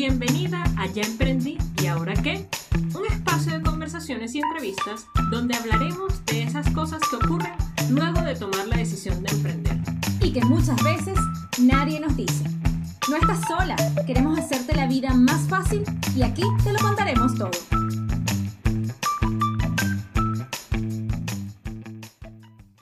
Bienvenida a Ya Emprendí y Ahora qué, un espacio de conversaciones y entrevistas donde hablaremos de esas cosas que ocurren luego de tomar la decisión de emprender. Y que muchas veces nadie nos dice. No estás sola, queremos hacerte la vida más fácil y aquí te lo contaremos todo.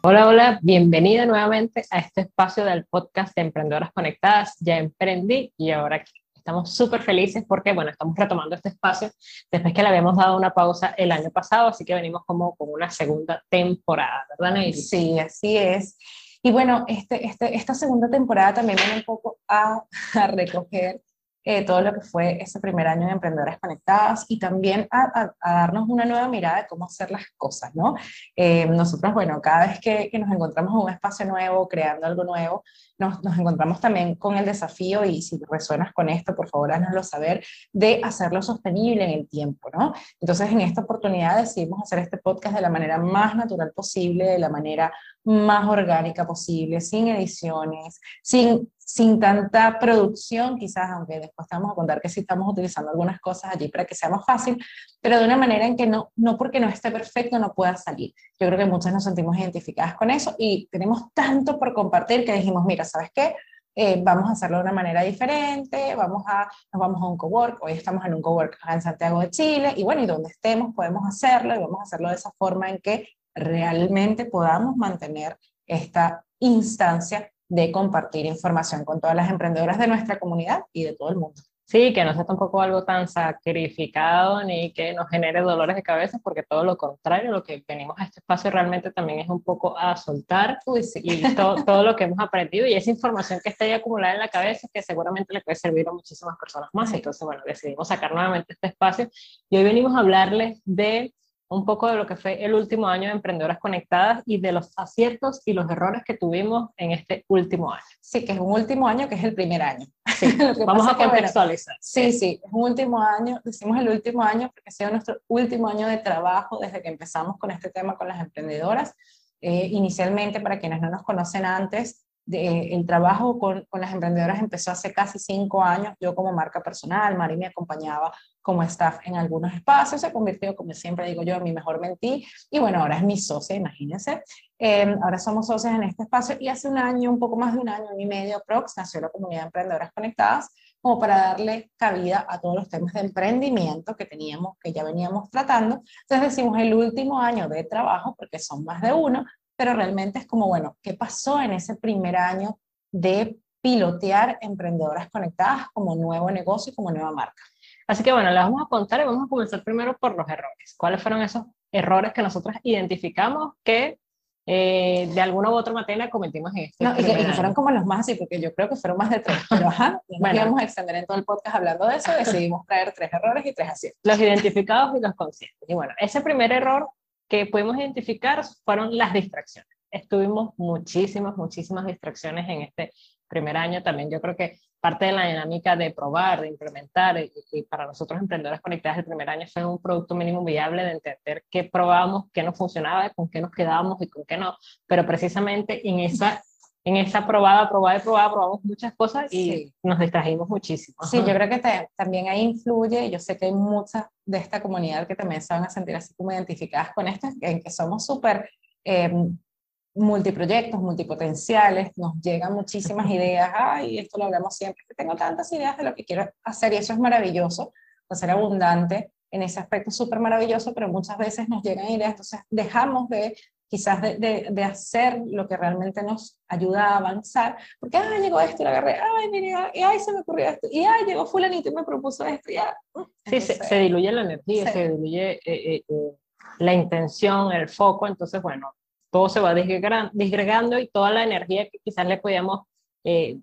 Hola, hola, bienvenida nuevamente a este espacio del podcast de Emprendedoras Conectadas. Ya emprendí y ahora estamos súper felices porque, bueno, estamos retomando este espacio después que le habíamos dado una pausa el año pasado, así que venimos como con una segunda temporada, ¿verdad, Nayeli? Sí, así es. Y bueno, este, este, esta segunda temporada también viene un poco a, a recoger eh, todo lo que fue ese primer año de Emprendedoras Conectadas y también a, darnos una nueva mirada de cómo hacer las cosas, ¿no? Eh, nosotros, bueno, cada vez que, que, nos encontramos en un espacio nuevo, creando algo nuevo, nos, nos, encontramos también con el desafío, y si resuenas con esto, por favor, haznoslo saber, de hacerlo sostenible en el tiempo, ¿no? Entonces, en esta oportunidad decidimos hacer este podcast de la manera más natural posible, de la manera más orgánica posible, sin ediciones, sin, sin tanta producción, quizás, aunque después estamos a contar que sí estamos utilizando algunas cosas allí para que sea más fácil, pero de una manera en que no, no porque no esté perfecto no pueda salir. Yo creo que muchas nos sentimos identificadas con eso y tenemos tanto por compartir que dijimos, mira, ¿sabes qué? Eh, vamos a hacerlo de una manera diferente, vamos a, nos vamos a un cowork, hoy estamos en un cowork en Santiago de Chile, y bueno, y donde estemos podemos hacerlo, y vamos a hacerlo de esa forma en que realmente podamos mantener esta instancia de compartir información con todas las emprendedoras de nuestra comunidad y de todo el mundo. Sí, que no sea tampoco algo tan sacrificado ni que nos genere dolores de cabeza, porque todo lo contrario, lo que venimos a este espacio realmente también es un poco a soltar y todo, lo que hemos aprendido y esa información que está ahí acumulada en la cabeza que seguramente le puede servir a muchísimas personas más. Entonces, bueno, decidimos sacar nuevamente este espacio y hoy venimos a hablarles de un poco de lo que fue el último año de Emprendedoras Conectadas y de los aciertos y los errores que tuvimos en este último año. Sí, que es un último año que es el primer año. vamos a contextualizar. sí, sí, es un último año, decimos el último año porque ha sido nuestro último año de trabajo desde que empezamos con este tema con las emprendedoras. Eh, inicialmente, para quienes no nos conocen antes, el trabajo con, con, las emprendedoras empezó hace casi cinco años. Yo como marca personal, Mari me acompañaba como staff en algunos espacios, se convirtió, como siempre digo yo, en mi mejor mentí. Y bueno, ahora es mi socia, imagínense. Em, ahora somos socios en este espacio y hace un año, un poco más de un año, y medio prox, nació la comunidad de emprendedoras conectadas como para darle cabida a todos los temas de emprendimiento que teníamos, que ya veníamos tratando. Entonces decimos el último año de trabajo, porque son más de uno, pero realmente es como, bueno, ¿qué pasó en ese primer año de pilotear emprendedoras conectadas como nuevo negocio y como nueva marca? Así que bueno, les vamos a contar y vamos a comenzar primero por los errores. ¿Cuáles fueron esos errores que nosotros identificamos que eh, de alguna u otra manera cometimos en este no, y que, fueron como los más así, porque yo creo que fueron más de tres, pero ajá, bueno, íbamos a extender en todo el podcast hablando de eso, decidimos traer tres errores y tres aciertos. Los identificados y los conscientes. Y bueno, ese primer error que pudimos identificar fueron las distracciones. Estuvimos muchísimas, muchísimas distracciones en este primer año. También yo creo que parte de la dinámica de probar, de implementar, y, para nosotros emprendedores conectados el primer año fue un producto mínimo viable de entender qué probamos, qué no funcionaba, con qué nos quedábamos y con qué no. Pero precisamente en esa en esa probada, probada y probada, probamos muchas cosas y nos distrajimos muchísimo. Sí, yo creo que también ahí influye, yo sé que hay muchas de esta comunidad que también se van a sentir así como identificadas con esto, en que somos súper eh, multiproyectos, multipotenciales, nos llegan muchísimas ideas, ay, esto lo hablamos siempre, tengo tantas ideas de lo que quiero hacer y eso es maravilloso, ser abundante en ese aspecto súper maravilloso, pero muchas veces nos llegan ideas, entonces dejamos de quizás de, de, hacer lo que realmente nos ayuda a avanzar, porque, ay, llegó esto y lo agarré, ay, mira, y ay, se me ocurrió esto, y ay, llegó fulanito y me propuso esto, ya. Uh, sí, se, diluye la energía, se diluye eh, eh, eh, la intención, el foco, entonces, bueno, todo se va disgregando y toda la energía que quizás le podíamos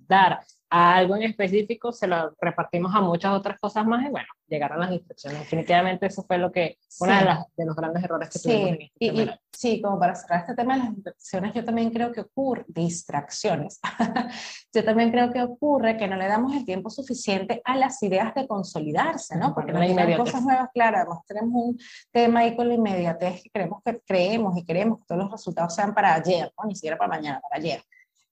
dar a algo en específico, se lo repartimos a muchas otras cosas más y bueno, llegaron las instrucciones. Definitivamente eso fue lo que, uno de, de, los grandes errores que tuvimos en este y, Sí, como para cerrar este tema de las distracciones, yo también creo que ocurre, distracciones, yo también creo que ocurre que no le damos el tiempo suficiente a las ideas de consolidarse, ¿no? Porque no hay cosas nuevas, claro, además tenemos un tema ahí con la inmediatez que creemos que creemos y queremos que todos los resultados sean para ayer, ¿no? Ni siquiera para mañana, para ayer.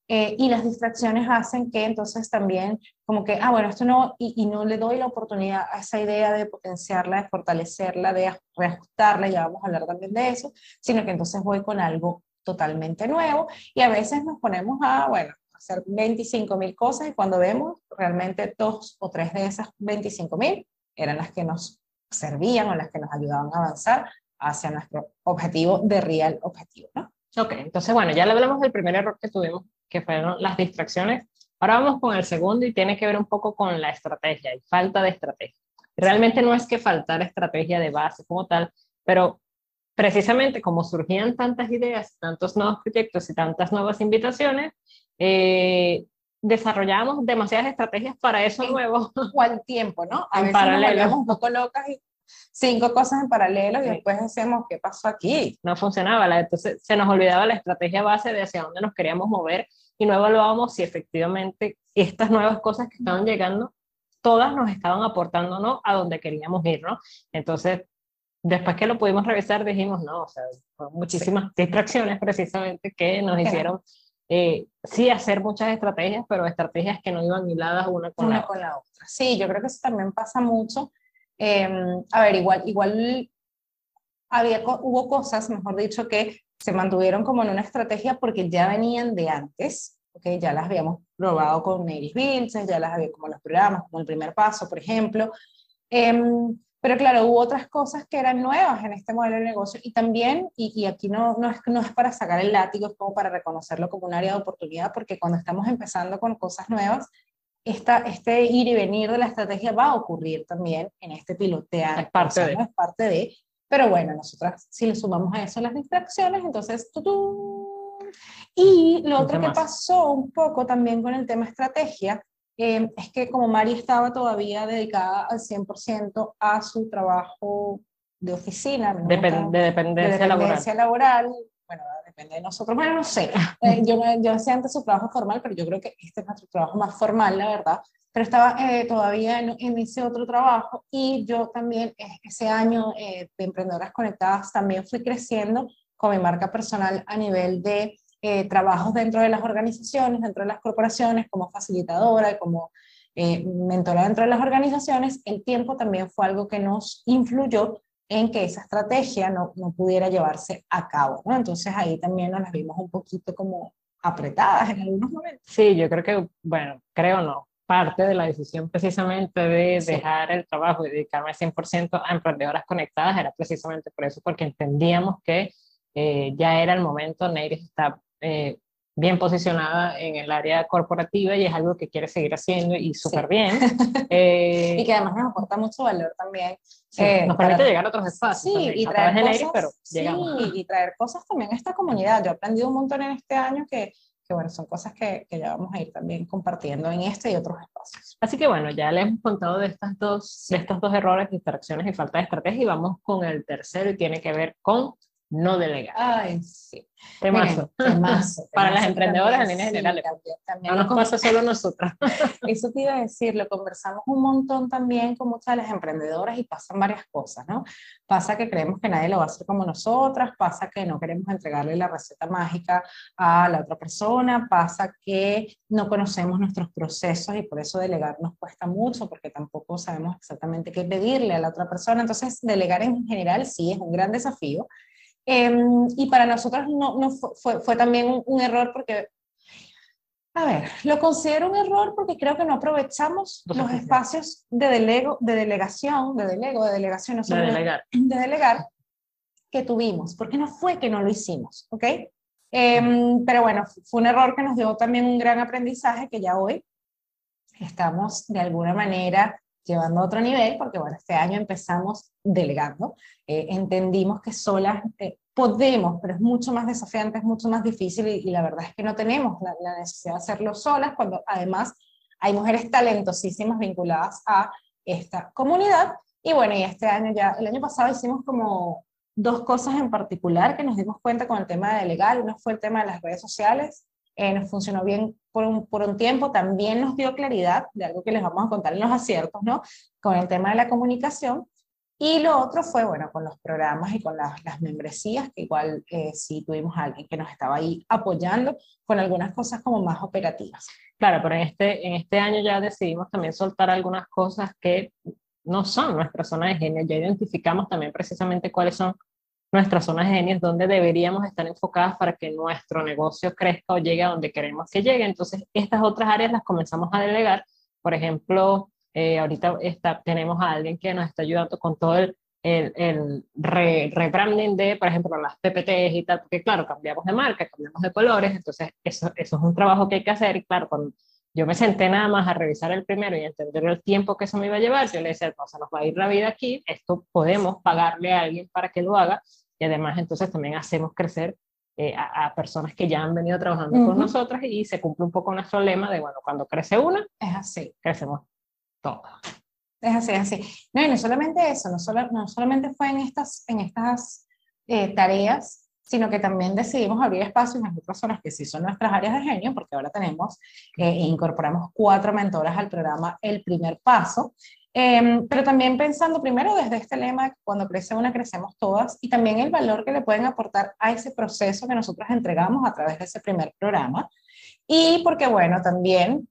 Eh, y las distracciones hacen que entonces también como que, ah, bueno, esto no, y, y, no le doy la oportunidad a esa idea de potenciarla, de fortalecerla, de reajustarla, ya vamos a hablar también de eso, sino que entonces voy con algo totalmente nuevo y a veces nos ponemos a, bueno, hacer 25 mil cosas y cuando vemos realmente dos o tres de esas 25 mil eran las que nos servían o las que nos ayudaban a avanzar hacia nuestro objetivo de real objetivo, ¿no? Ok, entonces bueno, ya le hablamos del primer error que tuvimos, que fueron las distracciones. Ahora vamos con el segundo y tiene que ver un poco con la estrategia y falta de estrategia. Realmente no es que faltar estrategia de base como tal, pero precisamente como surgían tantas ideas, tantos nuevos proyectos y tantas nuevas invitaciones, eh, desarrollamos demasiadas estrategias para eso nuevo. ¿Cuál tiempo, no? A en veces paralelo. un poco locas y cinco cosas en paralelo y después decimos, ¿qué pasó aquí? No funcionaba, entonces se nos olvidaba la estrategia base de hacia dónde nos queríamos mover y no evaluábamos si efectivamente estas nuevas cosas que estaban llegando, todas nos estaban aportando no a donde queríamos ir, ¿no? Entonces, después que lo pudimos revisar, dijimos, no, o sea, muchísimas distracciones precisamente que nos hicieron eh, sí hacer muchas estrategias, pero estrategias que no iban hiladas una con, una la, con la otra. Sí, yo creo que eso también pasa mucho. Em, a ver, igual, igual había, hubo cosas, mejor dicho, que se mantuvieron como en una estrategia porque ya venían de antes, okay, ya las habíamos probado con Native Builds, ya las había como los programas, como el primer paso, por ejemplo. Em, pero claro, hubo otras cosas que eran nuevas en este modelo de negocio y también, y, y aquí no, no, es, no es para sacar el látigo, es como para reconocerlo como un área de oportunidad, porque cuando estamos empezando con cosas nuevas, esta, este ir y venir de la estrategia va a ocurrir también en este pilotear. Es parte, de. es parte de. Pero bueno, nosotras si le sumamos a eso las distracciones, entonces... Y lo otro que pasó un poco también con el tema estrategia eh, es que como Mari estaba todavía dedicada al 100% a su trabajo de oficina, de, dependencia, laboral. laboral. bueno, depende de nosotros. Bueno, no sé, eh, yo, yo hacía antes su trabajo formal, pero yo creo que este es nuestro trabajo más formal, la verdad. Pero estaba eh, todavía en, en, ese otro trabajo y yo también eh, ese año de Emprendedoras Conectadas también fui creciendo con mi marca personal a nivel de trabajos dentro de las organizaciones, dentro de las corporaciones, como facilitadora y como mentora dentro de las organizaciones. El tiempo también fue algo que nos influyó en que esa estrategia no, no pudiera llevarse a cabo, ¿no? Entonces ahí también nos las vimos un poquito como apretadas en algunos momentos. Sí, yo creo que, bueno, creo no, parte de la decisión precisamente de dejar el trabajo y dedicarme 100% a emprendedoras conectadas era precisamente por eso, porque entendíamos que eh, ya era el momento, Neiris está eh, bien posicionada en el área corporativa y es algo que quiere seguir haciendo y súper bien. Eh, y que además nos aporta mucho valor también. Eh, nos permite llegar a otros espacios. Sí, y traer cosas, pero sí, y traer cosas también a esta comunidad. Yo he aprendido un montón en este año que, que bueno, son cosas que, que, ya vamos a ir también compartiendo en este y otros espacios. Así que bueno, ya les hemos contado de, estas dos, de estos dos errores, distracciones y falta de estrategia y vamos con el tercero y tiene que ver con no delegar. Ay, sí. Temazo. Para las emprendedoras en línea general. no nos pasa solo a nosotras. Eso te iba a decir, lo conversamos un montón también con muchas de las emprendedoras y pasan varias cosas, ¿no? Pasa que creemos que nadie lo va a hacer como nosotras, pasa que no queremos entregarle la receta mágica a la otra persona, pasa que no conocemos nuestros procesos y por eso delegar nos cuesta mucho porque tampoco sabemos exactamente qué pedirle a la otra persona. Entonces, delegar en general sí es un gran desafío Em, y para nosotros no, no fue, fue, también un, error porque, a ver, lo considero un error porque creo que no aprovechamos los espacios de, delego, de delegación, de delego, de delegación, de, delegar. de delegar que tuvimos, porque no fue que no lo hicimos, ¿ok? Em, pero bueno, fue un error que nos dio también un gran aprendizaje que ya hoy estamos de alguna manera llevando a otro nivel, porque bueno, este año empezamos delegando, eh, entendimos que solas eh, podemos, pero es mucho más desafiante, es mucho más difícil y, la verdad es que no tenemos la, la, necesidad de hacerlo solas, cuando además hay mujeres talentosísimas vinculadas a esta comunidad. Y bueno, y este año ya, el año pasado hicimos como dos cosas en particular que nos dimos cuenta con el tema de delegar. Uno fue el tema de las redes sociales eh, nos funcionó bien por un, por un tiempo, también nos dio claridad de algo que les vamos a contar en los aciertos, ¿no? Con el tema de la comunicación. Y lo otro fue, bueno, con los programas y con las, las membresías, que igual eh, sí tuvimos a alguien que nos estaba ahí apoyando con algunas cosas como más operativas. Claro, pero en este, en este año ya decidimos también soltar algunas cosas que no son nuestras zonas de genio. Ya identificamos también precisamente cuáles son nuestras zonas de genio, donde deberíamos estar enfocadas para que nuestro negocio crezca o llegue a donde queremos que llegue. Entonces, estas otras áreas las comenzamos a delegar. Por ejemplo, eh, ahorita está, tenemos a alguien que nos está ayudando con todo el, el, el rebranding de, por ejemplo, las PPTs y tal, porque claro, cambiamos de marca, cambiamos de colores, entonces eso, eso es un trabajo que hay que hacer y claro, cuando yo me senté nada más a revisar el primero y entender el tiempo que eso me iba a llevar, yo le decía, no, se nos va a ir la vida aquí, esto podemos pagarle a alguien para que lo haga y además entonces también hacemos crecer eh, a, personas que ya han venido trabajando con nosotras y se cumple un poco nuestro lema de, bueno, cuando crece una, es así, crecemos es así, es así. No, y no solamente eso, no, solo, no solamente fue en estas, en estas eh, tareas, sino que también decidimos abrir espacios en otras zonas que sí son nuestras áreas de genio, porque ahora tenemos eh, e incorporamos cuatro mentoras al programa El Primer Paso, em, pero también pensando primero desde este lema, cuando crece una, crecemos todas, y también el valor que le pueden aportar a ese proceso que nosotros entregamos a través de ese primer programa. Y porque, bueno, también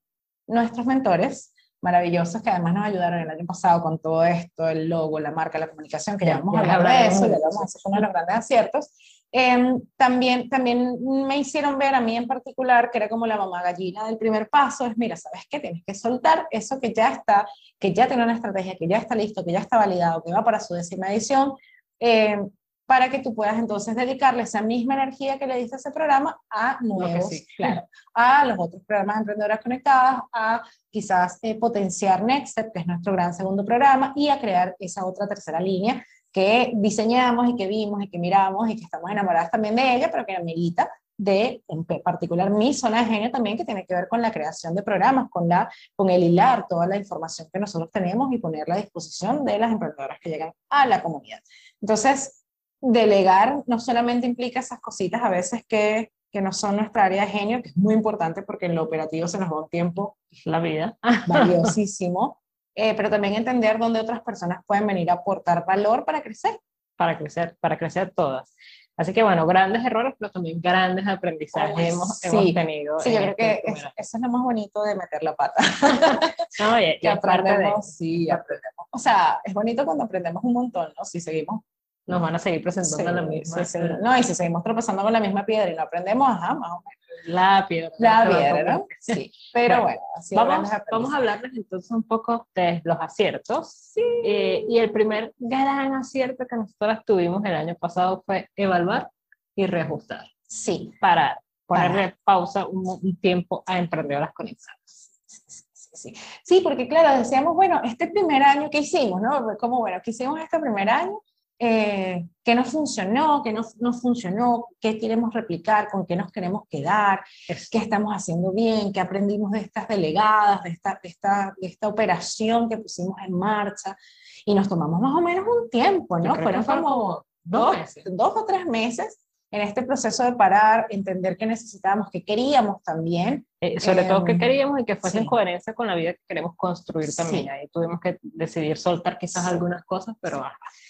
nuestros mentores maravillosos que además nos ayudaron el año pasado con todo esto, el logo, la marca, la comunicación, que ya vamos a hablar de eso, ya vamos a hacer uno de los grandes aciertos. Eh, también, también me hicieron ver a mí en particular, que era como la mamá gallina del primer paso, es mira, ¿sabes qué? Tienes que soltar eso que ya está, que ya tiene una estrategia, que ya está listo, que ya está validado, que va para su décima edición. Eh, para que tú puedas entonces dedicarle esa misma energía que le diste a ese programa a nuevos, claro, a los otros programas de emprendedoras conectadas, a quizás eh, potenciar Nextstep, que es nuestro gran segundo programa, y a crear esa otra tercera línea que diseñamos y que vimos y que miramos y que estamos enamoradas también de ella, pero que amerita de, en particular, mi zona de genio también, que tiene que ver con la creación de programas, con, la, con el hilar toda la información que nosotros tenemos y ponerla a disposición de las emprendedoras que llegan a la comunidad. Entonces, delegar no solamente implica esas cositas a veces que, que no son nuestra área de genio, que es muy importante porque en lo operativo se nos va un tiempo, la vida, valiosísimo, eh, pero también entender dónde otras personas pueden venir a aportar valor para crecer. Para crecer, para crecer todas. Así que bueno, grandes errores, pero también grandes aprendizajes hemos, tenido. Sí, yo creo que eso es lo más bonito de meter la pata. no, y, que aprendemos, sí, aprendemos. O sea, es bonito cuando aprendemos un montón, ¿no? Si seguimos nos van a seguir presentando la misma. No, y si seguimos tropezando con la misma piedra y no aprendemos, ajá, más o menos. La piedra. La piedra, ¿no? Sí. Pero bueno, así vamos, vamos a hablarles entonces un poco de los aciertos. Sí. Eh, y el primer gran acierto que nosotros tuvimos el año pasado fue evaluar y reajustar. Sí. Para ponerle pausa un, tiempo a emprendedoras conectadas. Sí, sí, porque claro, decíamos, bueno, este primer año que hicimos, ¿no? Como, bueno, que hicimos este primer año, eh, qué nos funcionó, qué no, no, funcionó, qué queremos replicar, con qué nos queremos quedar, qué estamos haciendo bien, qué aprendimos de estas delegadas, de esta, de esta, de esta operación que pusimos en marcha. Y nos tomamos más o menos un tiempo, ¿no? Fueron como dos, dos o tres meses en este proceso de parar, entender qué necesitábamos, qué queríamos también. Eh, sobre todo qué em, queríamos y que fuese en coherencia con la vida que queremos construir también. Ahí tuvimos que decidir soltar quizás algunas cosas, pero...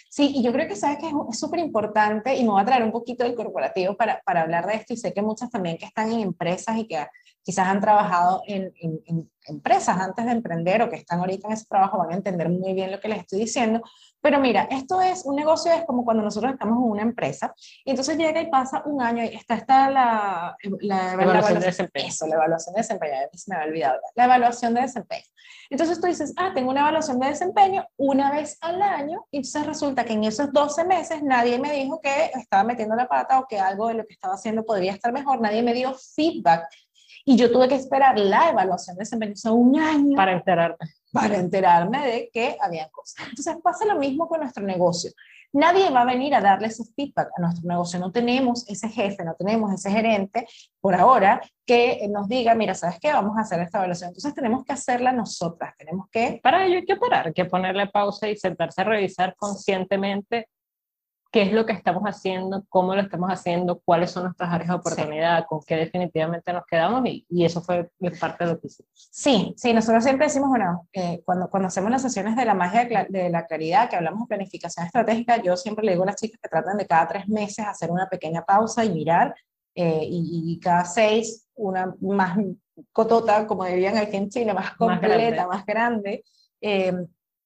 Sí, y yo creo que sabes que es súper importante y me voy a traer un poquito del corporativo para, para, hablar de esto y sé que muchas también que están en empresas y que quizás han trabajado en, en, empresas antes de emprender o que están ahorita en ese trabajo van a entender muy bien lo que les estoy diciendo. Pero mira, esto es un negocio, es como cuando nosotros estamos en una empresa y entonces llega y pasa un año y está, está la, la, evaluación de desempeño. Eso, la evaluación de desempeño, a mí se me había olvidado. La evaluación de desempeño. Entonces tú dices, ah, tengo una evaluación de desempeño una vez al año y entonces resulta que en esos 12 meses nadie me dijo que estaba metiendo la pata o que algo de lo que estaba haciendo podría estar mejor, nadie me dio feedback y yo tuve que esperar la evaluación de desempeño, un año. Para enterarme. Para enterarme de que había cosas. Entonces pasa lo mismo con nuestro negocio. Nadie va a venir a darle ese feedback a nuestro negocio. No tenemos ese jefe, no tenemos ese gerente por ahora que nos diga, mira, ¿sabes qué? Vamos a hacer esta evaluación. Entonces tenemos que hacerla nosotras. Tenemos que... Para ello hay que parar, hay que ponerle pausa y sentarse a revisar conscientemente qué es lo que estamos haciendo, cómo lo estamos haciendo, cuáles son nuestras áreas de oportunidad, con qué definitivamente nos quedamos y, y, eso fue parte de lo que hicimos. Sí, sí, nosotros siempre decimos, bueno, eh, cuando, cuando hacemos las sesiones de la magia de, de, la claridad, que hablamos de planificación estratégica, yo siempre le digo a las chicas que tratan de cada tres meses hacer una pequeña pausa y mirar, eh, y, y, cada seis una más cotota, como dirían aquí en Chile, más completa, más grande. Más grande eh,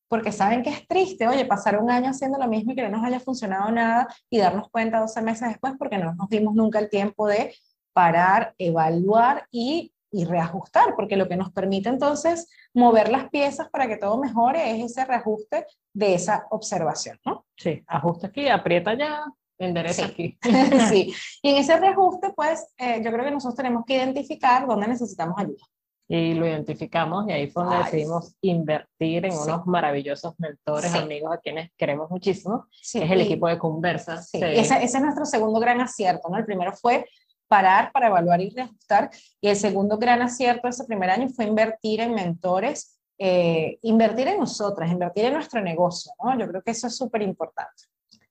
porque saben que es triste, oye, pasar un año haciendo lo mismo y que no nos haya funcionado nada y darnos cuenta 12 meses después porque no nos dimos nunca el tiempo de parar, evaluar y, y reajustar, porque lo que nos permite entonces mover las piezas para que todo mejore es ese reajuste de esa observación, ¿no? Sí, ajusta aquí, aprieta ya, endereza sí. aquí. sí, y en ese reajuste, pues, eh, yo creo que nosotros tenemos que identificar dónde necesitamos ayuda y lo identificamos y ahí fue donde decidimos invertir en sí. unos maravillosos mentores, sí. amigos a quienes queremos muchísimo. Sí. Es el y, equipo de Conversa. Ese, ese, es nuestro segundo gran acierto, ¿no? El primero fue parar para evaluar y reajustar y el segundo gran acierto de ese primer año fue invertir en mentores, eh, invertir en nosotras, invertir en nuestro negocio, ¿no? Yo creo que eso es súper importante.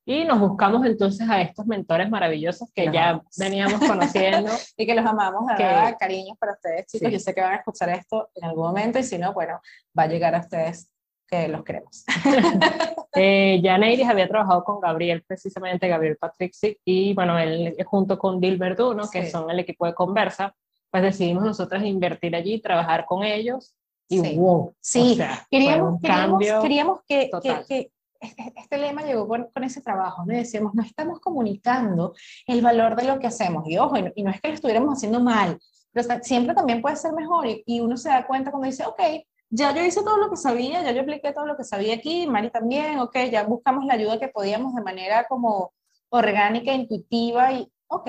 Y nos buscamos entonces a estos mentores maravillosos que ya amamos. veníamos conociendo. y que los amamos, de verdad, cariños para ustedes, chicos. Sí. Yo sé que van a escuchar esto en algún momento y si no, bueno, va a llegar a ustedes que los queremos. eh, ya Neiris había trabajado con Gabriel, precisamente Gabriel Patrixi, y bueno, él junto con Dil Verduno, que sí. son el equipo de Conversa, pues decidimos nosotros invertir allí, trabajar con ellos, y sí. wow. Sí, o sea, queríamos, queríamos, queríamos, que, que, que este lema llegó con, con, ese trabajo, ¿no? decíamos, no estamos comunicando el valor de lo que hacemos, y ojo, y no, y es que lo estuviéramos haciendo mal, pero siempre también puede ser mejor, y, y, uno se da cuenta cuando dice, ok, ya yo hice todo lo que sabía, ya yo expliqué todo lo que sabía aquí, Mari también, ok, ya buscamos la ayuda que podíamos de manera como orgánica, intuitiva, y ok,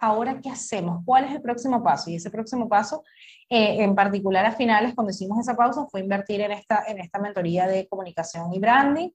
ahora qué hacemos, cuál es el próximo paso, y ese próximo paso eh, en particular a finales, cuando hicimos esa pausa, fue invertir en esta, en esta mentoría de comunicación y branding.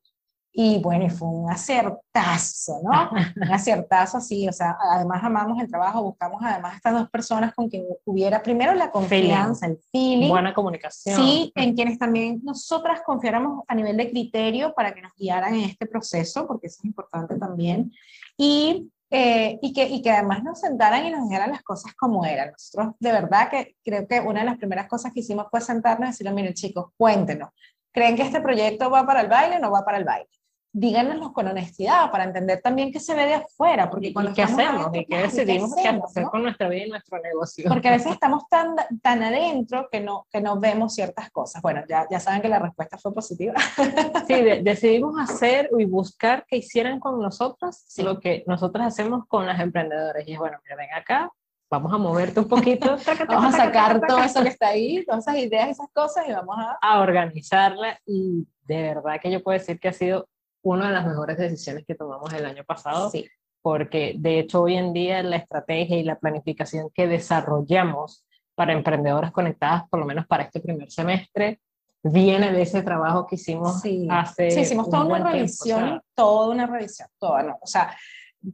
Y bueno, fue un acertazo, ¿no? un acertazo así, o sea, además amamos el trabajo, buscamos además estas dos personas con quien hubiera primero la confianza, feeling. el feeling. Buena comunicación. Sí, en quienes también nosotras confiáramos a nivel de criterio para que nos guiaran en este proceso, porque eso es importante también. Y eh, y, que, y que además nos sentaran y nos dijeran las cosas como eran. Nosotros, de verdad, que creo que una de las primeras cosas que hicimos fue sentarnos y decirle, miren chicos, cuéntenos, ¿creen que este proyecto va para el baile o no va para el baile? Díganoslo con honestidad para entender también qué se ve de afuera. Porque cuando ¿Y qué hacemos? ¿Y qué decidimos qué, hacemos, hacer ¿no? con nuestra vida y nuestro negocio? Porque a veces estamos tan, tan adentro que no, que no vemos ciertas cosas. Bueno, ya, ya saben que la respuesta fue positiva. Sí, de, decidimos hacer y buscar que hicieran con nosotros sí. lo que nosotros hacemos con las emprendedoras. Y es, bueno, mira, ven acá, vamos a moverte un poquito. vamos a sacar todo eso que está ahí, todas esas ideas, esas cosas, y vamos a... A organizarla. Y de verdad que yo puedo decir que ha sido una de las mejores decisiones que tomamos el año pasado, sí. porque de hecho hoy en día la estrategia y la planificación que desarrollamos para emprendedoras conectadas, por lo menos para este primer semestre, viene de ese trabajo que hicimos sí. hace. Sí, hicimos toda una revisión, tiempo, o sea, toda una revisión, toda, no, o sea,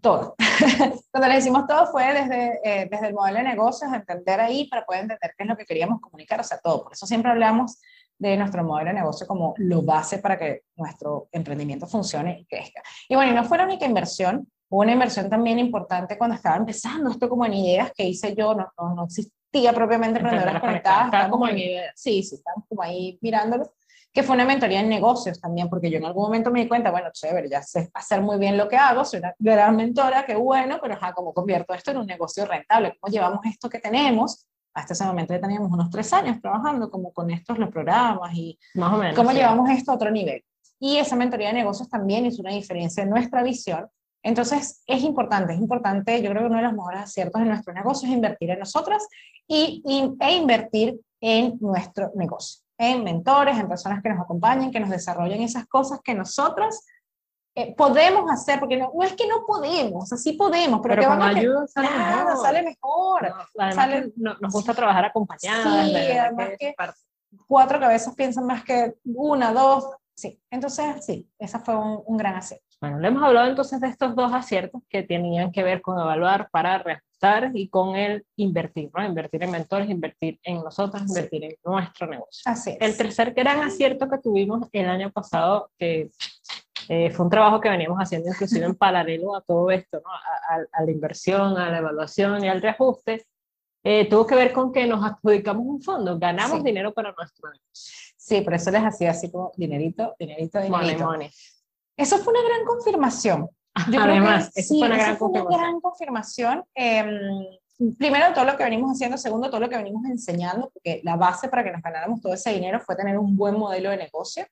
todo. Cuando le hicimos todo fue desde, eh, desde el modelo de negocios, entender ahí para poder entender qué es lo que queríamos comunicar, o sea, todo. Por eso siempre hablamos de nuestro modelo de negocio como lo base para que nuestro emprendimiento funcione y crezca. Y bueno, y no fue la única inversión, hubo una inversión también importante cuando estaba empezando esto como en ideas que hice yo, no, no, no existía propiamente Emprendedoras Conectadas. Estaba como en ideas. Sí, sí, estamos como ahí mirándolo que fue una mentoría en negocios también, porque yo en algún momento me di cuenta, bueno, chévere, ya sé hacer muy bien lo que hago, soy una gran mentora, qué bueno, pero ajá, ¿cómo convierto esto en un negocio rentable? ¿Cómo llevamos esto que tenemos hasta ese momento ya teníamos unos tres años trabajando como con estos los programas y más o menos, cómo sí. llevamos esto a otro nivel. Y esa mentoría de negocios también hizo una diferencia en nuestra visión. Entonces es importante, es importante, yo creo que uno de los mejores aciertos de nuestro negocio es invertir en nosotras y, y, e invertir en nuestro negocio, en mentores, en personas que nos acompañen, que nos desarrollen esas cosas que nosotras eh, podemos hacer, porque no, no, es que no podemos, así podemos, pero, pero que con vamos ayuda sale claro, mejor. sale mejor. No, sale, no, nos gusta trabajar acompañadas. Sí, además que, cuatro cabezas piensan más que una, dos, sí. Entonces, sí, esa fue un, un, gran acierto. Bueno, le hemos hablado entonces de estos dos aciertos que tenían que ver con evaluar para reajustar y con el invertir, ¿no? Invertir en mentores, invertir en nosotros, invertir en nuestro negocio. Así es. El tercer gran acierto que tuvimos el año pasado, que Eh, fue un trabajo que veníamos haciendo inclusive en paralelo a todo esto, ¿no? a, la inversión, a la evaluación y al reajuste. Eh, tuvo que ver con que nos adjudicamos un fondo, ganamos dinero para nuestro negocio. Sí, por eso les hacía así como dinerito, dinerito, dinerito. Money, money. Eso fue una gran confirmación. Yo Además, eso fue una, gran, fue una gran confirmación. Em, primero, todo lo que venimos haciendo. Segundo, todo lo que venimos enseñando, porque la base para que nos ganáramos todo ese dinero fue tener un buen modelo de negocio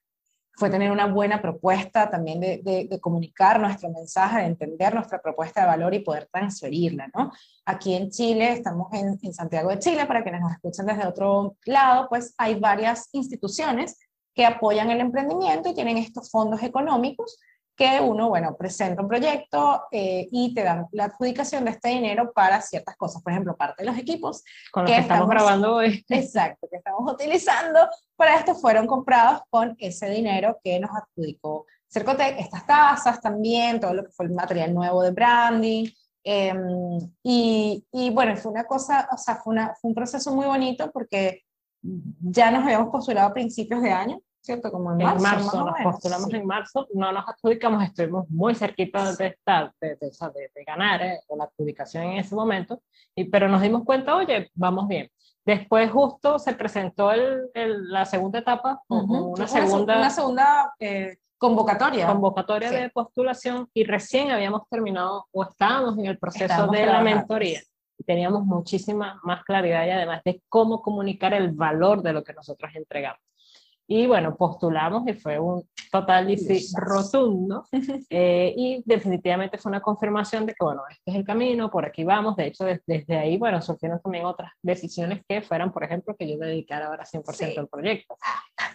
fue tener una buena propuesta también de, de, comunicar nuestro mensaje, de entender nuestra propuesta de valor y poder transferirla, ¿no? Aquí en Chile, estamos en, en Santiago de Chile, para quienes nos escuchan desde otro lado, pues hay varias instituciones que apoyan el emprendimiento y tienen estos fondos económicos que uno, bueno, presenta un proyecto eh, y te dan la adjudicación de este dinero para ciertas cosas. Por ejemplo, parte de los equipos con los que, estamos, grabando hoy. Exacto, que estamos utilizando para esto fueron comprados con ese dinero que nos adjudicó Cercotec, estas tasas también, todo lo que fue el material nuevo de branding. Em, y, y, bueno, fue una cosa, o sea, fue, una, fue un proceso muy bonito porque ya nos habíamos postulado a principios de año ¿cierto? Como en marzo. nos postulamos en marzo, no nos adjudicamos, estuvimos muy cerquita de estar, de, de, ganar eh, la adjudicación en ese momento, y, pero nos dimos cuenta, oye, vamos bien. Después justo se presentó el, la segunda etapa, una, segunda, una segunda eh, convocatoria. Convocatoria de postulación y recién habíamos terminado o estábamos en el proceso de la mentoría. Teníamos muchísima más claridad y además de cómo comunicar el valor de lo que nosotros entregamos. Y bueno, postulamos y fue un total y rotundo. Eh, y definitivamente fue una confirmación de que, bueno, este es el camino, por aquí vamos. De hecho, desde, ahí, bueno, surgieron también otras decisiones que fueran, por ejemplo, que yo me dedicara ahora 100% al proyecto.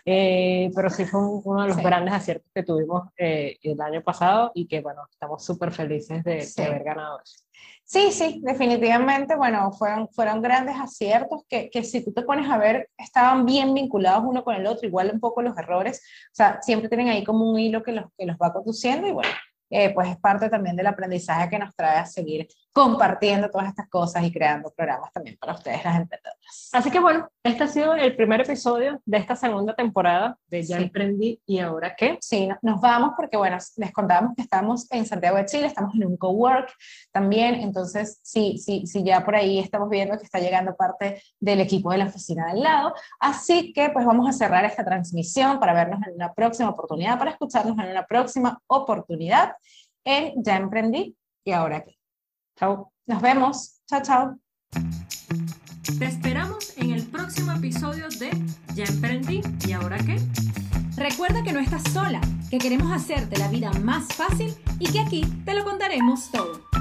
Eh, pero sí fue uno de los grandes aciertos que tuvimos eh, el año pasado y que, bueno, estamos súper felices de, de haber ganado eso. Sí, sí, definitivamente, bueno, fueron, fueron grandes aciertos que, que, si tú te pones a ver, estaban bien vinculados uno con el otro, igual un poco los errores, o sea, siempre tienen ahí como un hilo que los, que los va conduciendo y bueno, eh, pues es parte también del aprendizaje que nos trae a seguir compartiendo todas estas cosas y creando programas también para ustedes, las emprendedoras. Así que bueno, este ha sido el primer episodio de esta segunda temporada de Ya Emprendí y Ahora qué. Sí, nos vamos porque bueno, les contábamos que estamos en Santiago de Chile, estamos en un cowork también, entonces sí, sí, sí, ya por ahí estamos viendo que está llegando parte del equipo de la oficina del lado, así que pues vamos a cerrar esta transmisión para vernos en una próxima oportunidad, para escucharnos en una próxima oportunidad en Ya Emprendí y Ahora qué. Chao. Nos vemos. Chao, chao. Te esperamos en el próximo episodio de Ya Emprendí y Ahora qué. Recuerda que no estás sola, que queremos hacerte la vida más fácil y que aquí te lo contaremos todo.